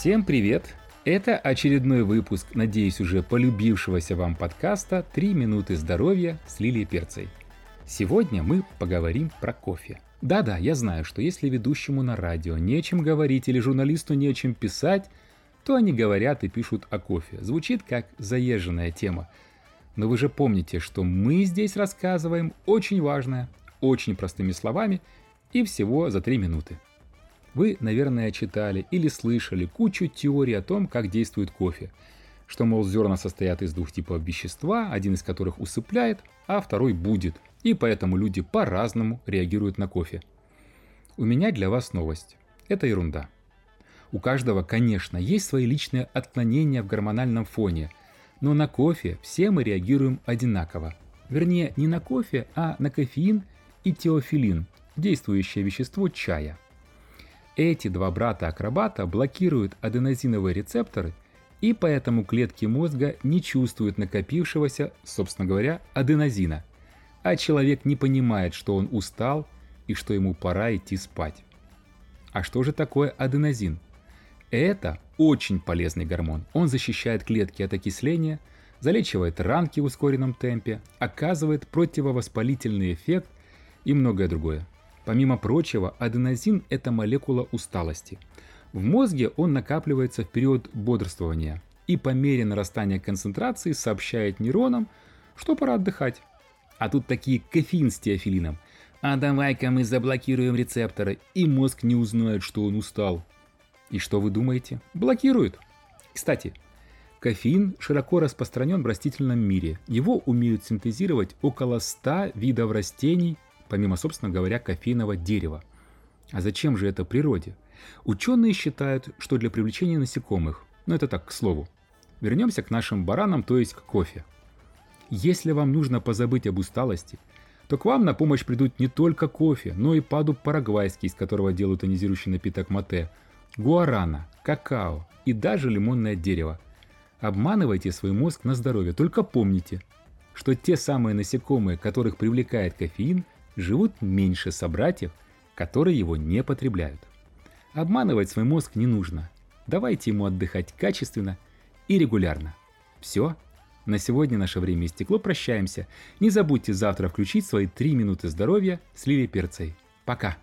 Всем привет! Это очередной выпуск, надеюсь, уже полюбившегося вам подкаста «Три минуты здоровья» с Лилией Перцей. Сегодня мы поговорим про кофе. Да-да, я знаю, что если ведущему на радио нечем говорить или журналисту нечем писать, то они говорят и пишут о кофе. Звучит как заезженная тема. Но вы же помните, что мы здесь рассказываем очень важное, очень простыми словами и всего за три минуты. Вы, наверное, читали или слышали кучу теорий о том, как действует кофе. Что, мол, зерна состоят из двух типов вещества, один из которых усыпляет, а второй будет. И поэтому люди по-разному реагируют на кофе. У меня для вас новость. Это ерунда. У каждого, конечно, есть свои личные отклонения в гормональном фоне, но на кофе все мы реагируем одинаково. Вернее, не на кофе, а на кофеин и теофилин, действующее вещество чая. Эти два брата-акробата блокируют аденозиновые рецепторы, и поэтому клетки мозга не чувствуют накопившегося, собственно говоря, аденозина, а человек не понимает, что он устал и что ему пора идти спать. А что же такое аденозин? Это очень полезный гормон. Он защищает клетки от окисления, залечивает ранки в ускоренном темпе, оказывает противовоспалительный эффект и многое другое. Помимо прочего, аденозин – это молекула усталости. В мозге он накапливается в период бодрствования и по мере нарастания концентрации сообщает нейронам, что пора отдыхать. А тут такие кофеин с теофилином. А давай-ка мы заблокируем рецепторы, и мозг не узнает, что он устал. И что вы думаете? Блокируют. Кстати, кофеин широко распространен в растительном мире. Его умеют синтезировать около 100 видов растений помимо, собственно говоря, кофейного дерева. А зачем же это природе? Ученые считают, что для привлечения насекомых, но это так, к слову. Вернемся к нашим баранам, то есть к кофе. Если вам нужно позабыть об усталости, то к вам на помощь придут не только кофе, но и паду парагвайский, из которого делают тонизирующий напиток мате, гуарана, какао и даже лимонное дерево. Обманывайте свой мозг на здоровье, только помните, что те самые насекомые, которых привлекает кофеин – живут меньше собратьев, которые его не потребляют. Обманывать свой мозг не нужно. Давайте ему отдыхать качественно и регулярно. Все. На сегодня наше время истекло, прощаемся. Не забудьте завтра включить свои 3 минуты здоровья с Лилией Перцей. Пока!